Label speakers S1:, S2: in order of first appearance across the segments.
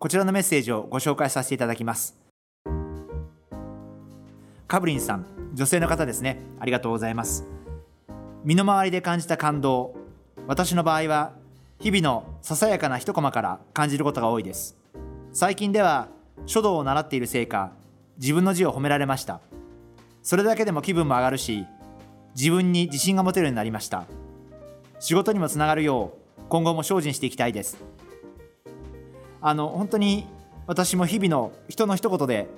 S1: こちらのメッセージをご紹介させていただきます。カブリンさん女性の方ですね。ありがとうございます。身の回りで感じた感動。私の場合は日々のささやかな一コマから感じることが多いです。最近では書道を習っているせいか自分の字を褒められました。それだけでも気分も上がるし自分に自信が持てるようになりました。仕事にもつながるよう今後も精進していきたいです。あの本当に私も日々の人の一言で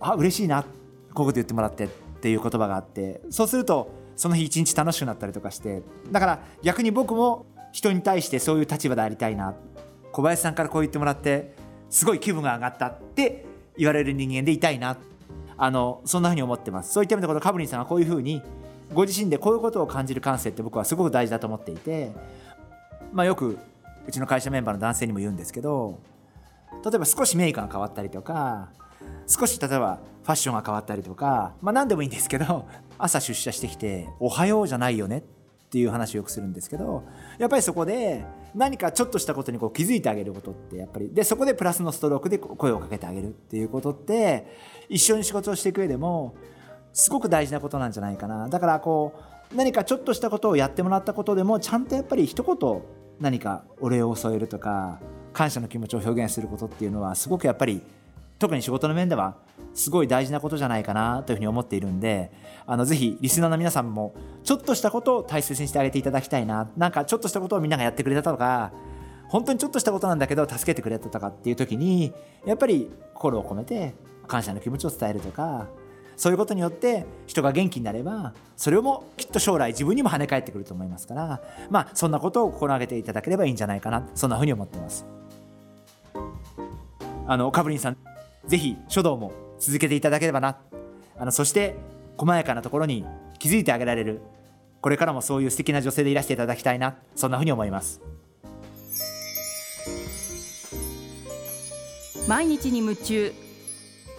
S1: あ嬉しいなこういうこと言ってもらってっていう言葉があってそうするとその日一日楽しくなったりとかしてだから逆に僕も人に対してそういう立場でありたいな小林さんからこう言ってもらってすごい気分が上がったって言われる人間でいたいな。あのそんなふうに思ってます。そういった意味でこのカブリンさんはこういうふうにご自身でこういうことを感じる感性って僕はすごく大事だと思っていてまあよくうちの会社メンバーの男性にも言うんですけど例えば少しメイクが変わったりとか少し例えばファッションが変わったりとかまあ何でもいいんですけど 朝出社してきて「おはようじゃないよね」っていう話をよくするんですけどやっぱりそこで何かちょっとしたことにこう気づいてあげることってやっぱりでそこでプラスのストロークで声をかけてあげるっていうことって一緒に仕事をしていく上でもすごく大事なことなんじゃないかな。だからこう何かちょっとしたことをやってもらったことでもちゃんとやっぱり一言何かお礼を添えるとか感謝の気持ちを表現することっていうのはすごくやっぱり特に仕事の面ではすごい大事なことじゃないかなというふうに思っているんであのぜひリスナーの皆さんもちょっとしたことを大切にしてあげていただきたいななんかちょっとしたことをみんながやってくれたとか本当にちょっとしたことなんだけど助けてくれたとかっていう時にやっぱり心を込めて感謝の気持ちを伝えるとかそういうことによって人が元気になればそれもきっと将来自分にも跳ね返ってくると思いますからまあそんなことを心がけていただければいいんじゃないかなそんなふうに思ってます。あのカブリンさんぜひ書道も続けていただければな。あのそして細やかなところに気づいてあげられるこれからもそういう素敵な女性でいらしていただきたいなそんなふうに思います。
S2: 毎日に夢中